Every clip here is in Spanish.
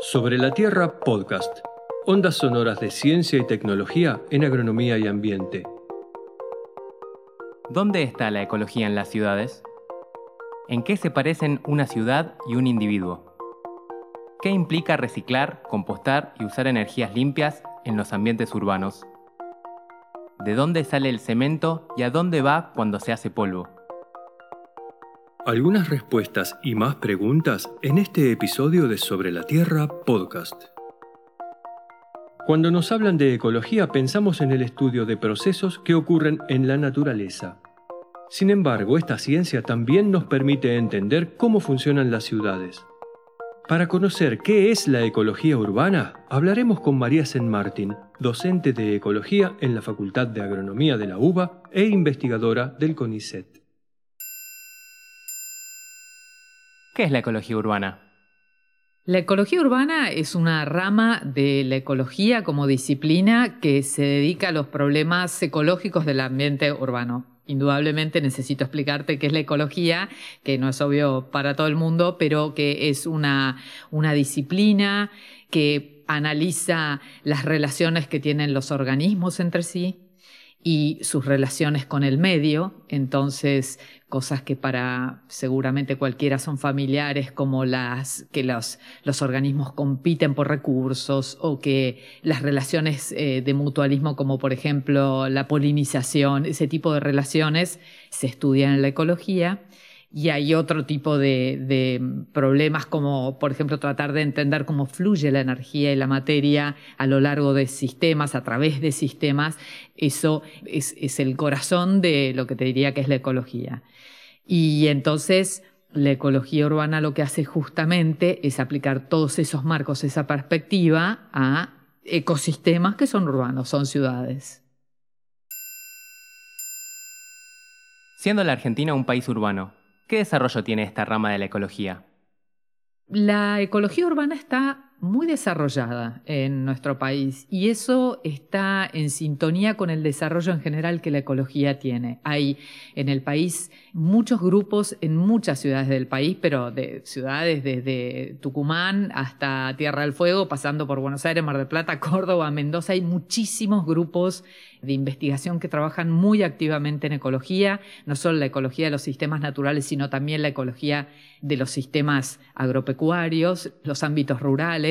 Sobre la Tierra Podcast. Ondas sonoras de ciencia y tecnología en agronomía y ambiente. ¿Dónde está la ecología en las ciudades? ¿En qué se parecen una ciudad y un individuo? ¿Qué implica reciclar, compostar y usar energías limpias en los ambientes urbanos? ¿De dónde sale el cemento y a dónde va cuando se hace polvo? Algunas respuestas y más preguntas en este episodio de Sobre la Tierra podcast. Cuando nos hablan de ecología pensamos en el estudio de procesos que ocurren en la naturaleza. Sin embargo, esta ciencia también nos permite entender cómo funcionan las ciudades. Para conocer qué es la ecología urbana, hablaremos con María Sen Martín, docente de ecología en la Facultad de Agronomía de la UBA e investigadora del CONICET. ¿Qué es la ecología urbana? La ecología urbana es una rama de la ecología como disciplina que se dedica a los problemas ecológicos del ambiente urbano. Indudablemente necesito explicarte qué es la ecología, que no es obvio para todo el mundo, pero que es una, una disciplina que analiza las relaciones que tienen los organismos entre sí, y sus relaciones con el medio, entonces cosas que para seguramente cualquiera son familiares, como las que los, organismos compiten por recursos o que las relaciones eh, de mutualismo, como por ejemplo la polinización, ese tipo de relaciones se estudian en la ecología y hay otro tipo de, problemas como, por ejemplo, tratar de entender cómo fluye la energía y la materia a lo largo de sistemas, a través de sistemas. Eso es, es el corazón de lo que te diría que es la ecología. Y entonces la ecología urbana lo que hace justamente es aplicar todos esos marcos, esa perspectiva a ecosistemas que son urbanos, son ciudades. Siendo la Argentina un país urbano, ¿Qué desarrollo tiene esta rama de la ecología? La ecología urbana está muy desarrollada en nuestro país y eso está en sintonía con el desarrollo en general que la ecología tiene. Hay en el país muchos grupos en muchas ciudades del país, pero de ciudades desde Tucumán hasta Tierra del Fuego, pasando por Buenos Aires, Mar del Plata, Córdoba, Mendoza, hay muchísimos grupos de investigación que trabajan muy activamente en ecología, no solo la ecología de los sistemas naturales, sino también la ecología de los sistemas agropecuarios, los ámbitos rurales.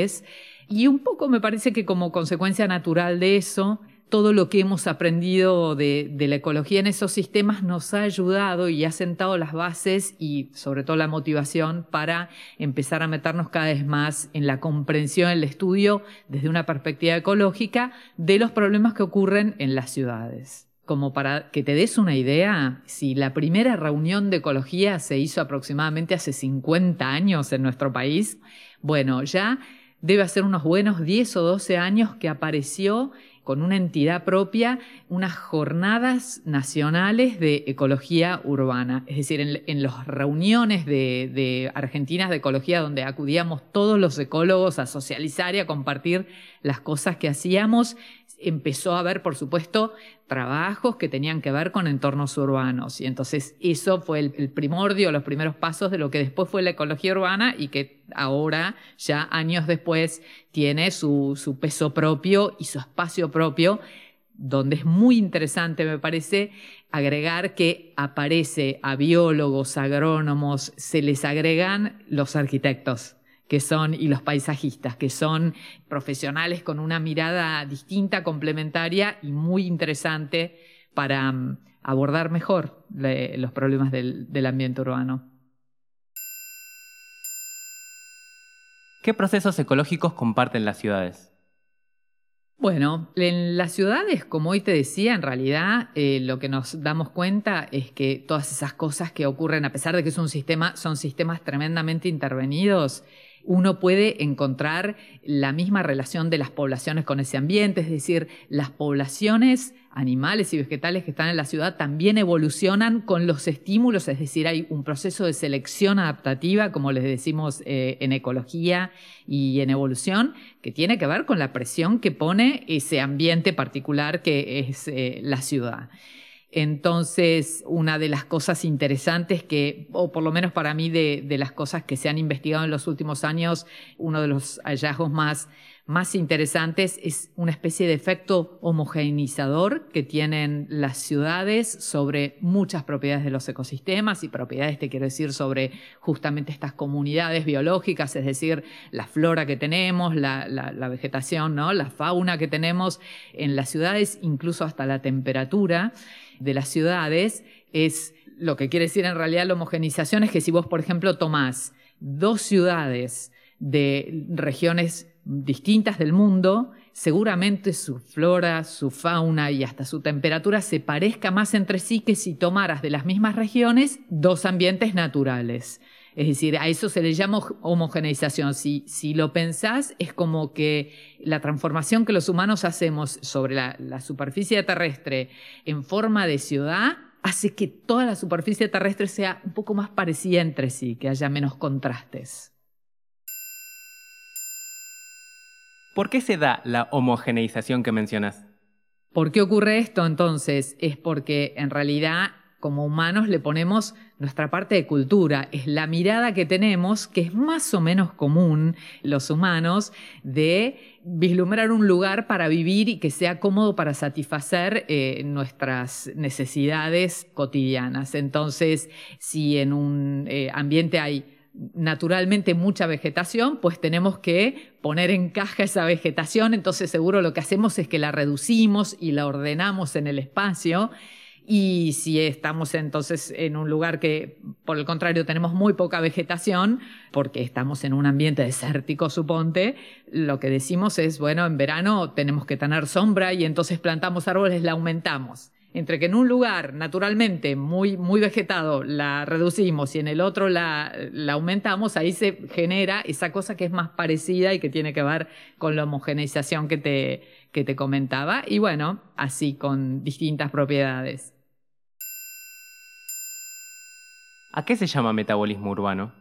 Y un poco me parece que como consecuencia natural de eso, todo lo que hemos aprendido de, la ecología en esos sistemas nos ha ayudado y ha sentado las bases y sobre todo la motivación para empezar a meternos cada vez más en la comprensión, el estudio desde una perspectiva ecológica de los problemas que ocurren en las ciudades. Como para que te des una idea, si la primera reunión de ecología se hizo aproximadamente hace 50 años en nuestro país, bueno, ya debe hacer unos buenos 10 o 12 años que apareció con una entidad propia unas jornadas nacionales de ecología urbana. Es decir, en, las reuniones de, de, argentinas de ecología donde acudíamos todos los ecólogos a socializar y a compartir las cosas que hacíamos, empezó a haber, por supuesto, trabajos que tenían que ver con entornos urbanos. Y entonces eso fue el, el, primordio, los primeros pasos de lo que después fue la ecología urbana y que ahora, ya años después, tiene su, su peso propio y su espacio propio, donde es muy interesante, me parece, agregar que aparece a biólogos, agrónomos, se les agregan los arquitectos que son, y los paisajistas, que son profesionales con una mirada distinta, complementaria y muy interesante para mm, abordar mejor los problemas del, del ambiente urbano. ¿Qué procesos ecológicos comparten las ciudades? Bueno, en las ciudades, como hoy te decía, en realidad eh, lo que nos damos cuenta es que todas esas cosas que ocurren, a pesar de que es un sistema, son sistemas tremendamente intervenidos, uno puede encontrar la misma relación de las poblaciones con ese ambiente, es decir, las poblaciones animales y vegetales que están en la ciudad también evolucionan con los estímulos, es decir, hay un proceso de selección adaptativa, como les decimos eh, en ecología y en evolución, que tiene que ver con la presión que pone ese ambiente particular que es eh, la ciudad. Entonces, una de las cosas interesantes que, o por lo menos para mí de, las cosas que se han investigado en los últimos años, uno de los hallazgos más interesantes es una especie de efecto homogeneizador que tienen las ciudades sobre muchas propiedades de los ecosistemas y propiedades, te quiero decir, sobre justamente estas comunidades biológicas, es decir, la flora que tenemos, la, vegetación, ¿no? la fauna que tenemos en las ciudades, incluso hasta la temperatura de las ciudades, es lo que quiere decir en realidad la homogenización es que si vos, por ejemplo, tomás dos ciudades de regiones distintas del mundo, seguramente su flora, su fauna y hasta su temperatura se parezca más entre sí que si tomaras de las mismas regiones dos ambientes naturales. Es decir, a eso se le llama homogeneización. Si, si lo pensás, es como que la transformación que los humanos hacemos sobre la, la superficie terrestre en forma de ciudad hace que toda la superficie terrestre sea un poco más parecida entre sí, que haya menos contrastes. ¿Por qué se da la homogeneización que mencionas? ¿Por qué ocurre esto entonces? Es porque en realidad como humanos le ponemos nuestra parte de cultura, es la mirada que tenemos, que es más o menos común los humanos, de vislumbrar un lugar para vivir y que sea cómodo para satisfacer eh, nuestras necesidades cotidianas. Entonces, si en un eh, ambiente hay naturalmente mucha vegetación, pues tenemos que poner en caja esa vegetación, entonces seguro lo que hacemos es que la reducimos y la ordenamos en el espacio. Y si estamos entonces en un lugar que, por el contrario, tenemos muy poca vegetación, porque estamos en un ambiente desértico, suponte, lo que decimos es, bueno, en verano tenemos que tener sombra y entonces plantamos árboles, la aumentamos. Entre que en un lugar naturalmente muy, muy vegetado la reducimos y en el otro la, la, aumentamos, ahí se genera esa cosa que es más parecida y que tiene que ver con la homogeneización que te, que te comentaba. Y bueno, así con distintas propiedades. ¿A qué se llama metabolismo urbano?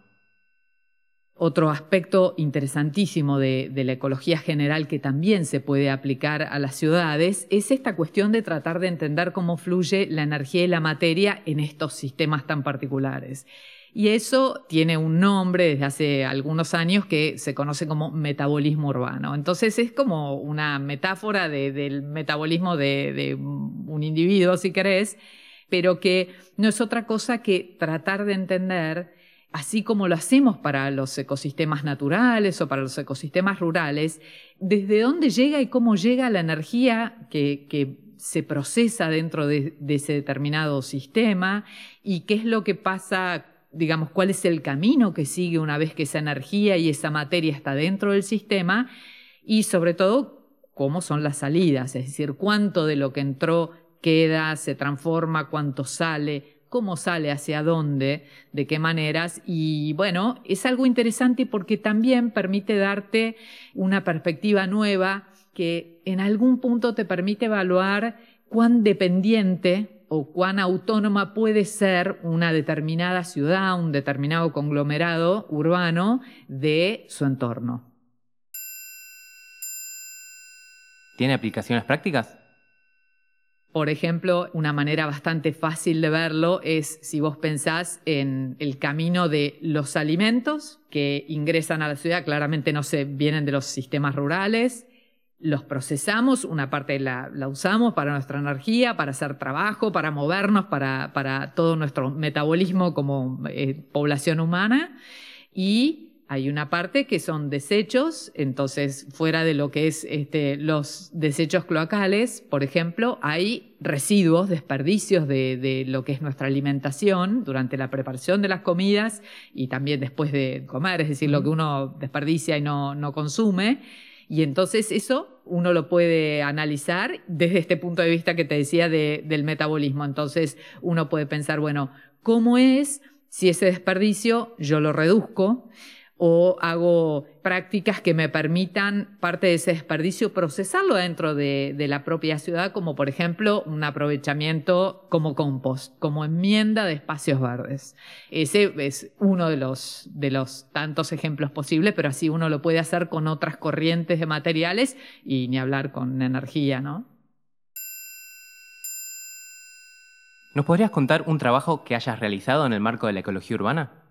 Otro aspecto interesantísimo de, la ecología general que también se puede aplicar a las ciudades es esta cuestión de tratar de entender cómo fluye la energía y la materia en estos sistemas tan particulares. Y eso tiene un nombre desde hace algunos años que se conoce como metabolismo urbano. Entonces es como una metáfora del metabolismo de, de un individuo, si querés, pero que no es otra cosa que tratar de entender así como lo hacemos para los ecosistemas naturales o para los ecosistemas rurales, desde dónde llega y cómo llega la energía que, se procesa dentro de, ese determinado sistema y qué es lo que pasa, digamos, cuál es el camino que sigue una vez que esa energía y esa materia está dentro del sistema y sobre todo cómo son las salidas, es decir, cuánto de lo que entró queda, se transforma, cuánto sale, cómo sale, hacia dónde, de qué maneras. Y bueno, es algo interesante porque también permite darte una perspectiva nueva que en algún punto te permite evaluar cuán dependiente o cuán autónoma puede ser una determinada ciudad, un determinado conglomerado urbano de su entorno. ¿Tiene aplicaciones prácticas? Por ejemplo, una manera bastante fácil de verlo es si vos pensás en el camino de los alimentos que ingresan a la ciudad, claramente no se vienen de los sistemas rurales, los procesamos, una parte la, usamos para nuestra energía, para hacer trabajo, para movernos, para, todo nuestro metabolismo como eh, población humana y hay una parte que son desechos, entonces fuera de lo que es este, los desechos cloacales, por ejemplo, hay residuos, desperdicios de, lo que es nuestra alimentación durante la preparación de las comidas y también después de comer, es decir, lo que uno desperdicia y no, consume. Y entonces eso uno lo puede analizar desde este punto de vista que te decía del metabolismo. Entonces uno puede pensar, bueno, ¿cómo es si ese desperdicio yo lo reduzco? O hago prácticas que me permitan parte de ese desperdicio procesarlo dentro de, la propia ciudad, como por ejemplo un aprovechamiento como compost, como enmienda de espacios verdes. Ese es uno de los, de los tantos ejemplos posibles, pero así uno lo puede hacer con otras corrientes de materiales y ni hablar con energía, ¿no? ¿Nos podrías contar un trabajo que hayas realizado en el marco de la ecología urbana?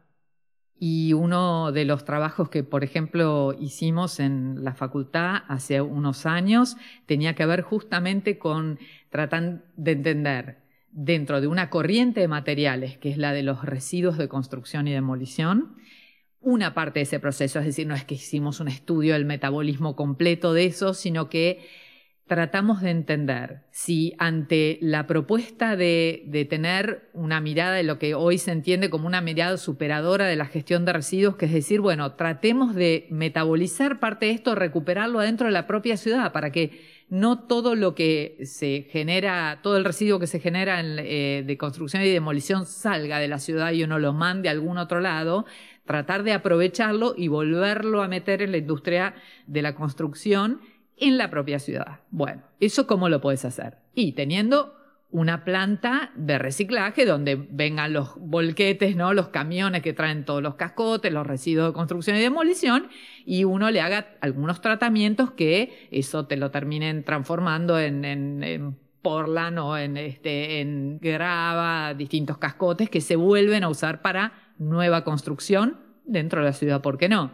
Y uno de los trabajos que, por ejemplo, hicimos en la facultad hace unos años tenía que ver justamente con tratar de entender dentro de una corriente de materiales, que es la de los residuos de construcción y demolición, una parte de ese proceso, es decir, no es que hicimos un estudio del metabolismo completo de eso, sino que tratamos de entender si ante la propuesta de, tener una mirada de lo que hoy se entiende como una mirada superadora de la gestión de residuos, que es decir, bueno, tratemos de metabolizar parte de esto, recuperarlo adentro de la propia ciudad para que no todo lo que se genera, todo el residuo que se genera eh, de construcción y demolición salga de la ciudad y uno lo mande a algún otro lado, tratar de aprovecharlo y volverlo a meter en la industria de la construcción en la propia ciudad. Bueno, ¿eso cómo lo puedes hacer? Y teniendo una planta de reciclaje donde vengan los volquetes, ¿no? los camiones que traen todos los cascotes, los residuos de construcción y demolición, y uno le haga algunos tratamientos que eso te lo terminen transformando en, en, porlan o en, este, en grava, distintos cascotes que se vuelven a usar para nueva construcción dentro de la ciudad, ¿por qué no?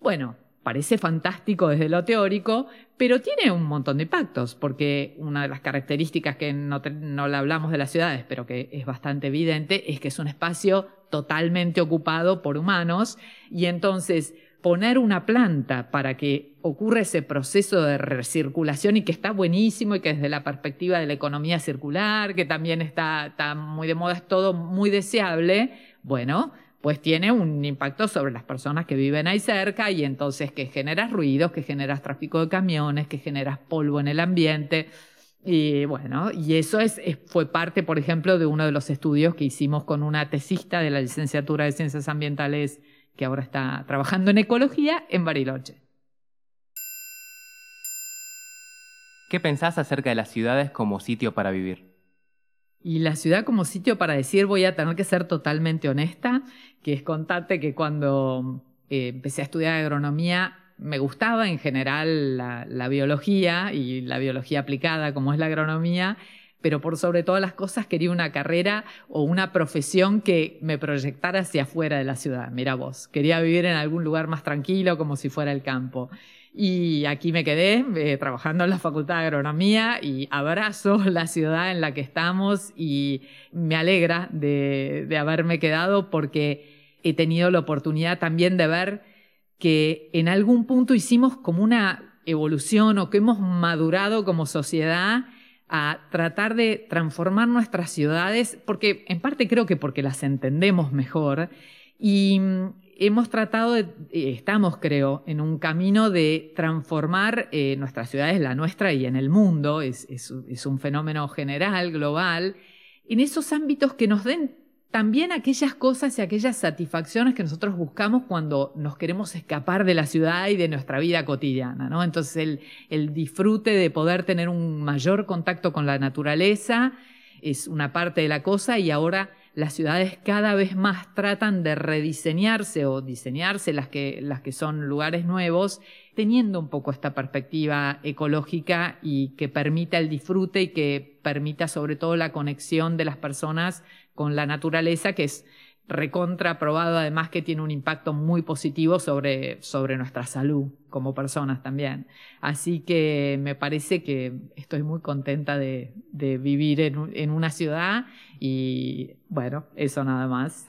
Bueno, parece fantástico desde lo teórico, pero tiene un montón de impactos, porque una de las características que no, no hablamos de las ciudades, pero que es bastante evidente, es que es un espacio totalmente ocupado por humanos y entonces poner una planta para que ocurra ese proceso de recirculación y que está buenísimo y que desde la perspectiva de la economía circular, que también está, está muy de moda, es todo muy deseable, bueno, pues tiene un impacto sobre las personas que viven ahí cerca y entonces que generas ruidos, que generas tráfico de camiones, que generas polvo en el ambiente. Y bueno, y eso es, fue parte, por ejemplo, de uno de los estudios que hicimos con una tesista de la licenciatura de Ciencias Ambientales que ahora está trabajando en ecología en Bariloche. ¿Qué pensás acerca de las ciudades como sitio para vivir? Y la ciudad como sitio para decir, voy a tener que ser totalmente honesta, que es contarte que cuando eh, empecé a estudiar agronomía me gustaba en general la, biología y la biología aplicada como es la agronomía, pero por sobre todas las cosas quería una carrera o una profesión que me proyectara hacia afuera de la ciudad. Mira vos, quería vivir en algún lugar más tranquilo como si fuera el campo. Y aquí me quedé eh, trabajando en la Facultad de Agronomía y abrazo la ciudad en la que estamos y me alegra de, de haberme quedado porque he tenido la oportunidad también de ver que en algún punto hicimos como una evolución o que hemos madurado como sociedad a tratar de transformar nuestras ciudades, porque en parte creo que porque las entendemos mejor, y hemos tratado, de, estamos creo, en un camino de transformar eh, nuestras ciudades, la nuestra y en el mundo, es, es, un fenómeno general, global, en esos ámbitos que nos den también aquellas cosas y aquellas satisfacciones que nosotros buscamos cuando nos queremos escapar de la ciudad y de nuestra vida cotidiana, ¿no? Entonces el, el disfrute de poder tener un mayor contacto con la naturaleza es una parte de la cosa y ahora las ciudades cada vez más tratan de rediseñarse o diseñarse las que, las que son lugares nuevos, teniendo un poco esta perspectiva ecológica y que permita el disfrute y que permita sobre todo la conexión de las personas con la naturaleza, que es recontra probado además que tiene un impacto muy positivo sobre, sobre nuestra salud como personas también. Así que me parece que estoy muy contenta de, de vivir en, en una ciudad y bueno, eso nada más.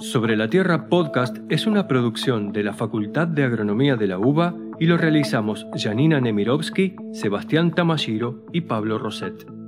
Sobre la Tierra Podcast es una producción de la Facultad de Agronomía de la UBA y lo realizamos Janina Nemirovsky, Sebastián Tamashiro y Pablo Roset.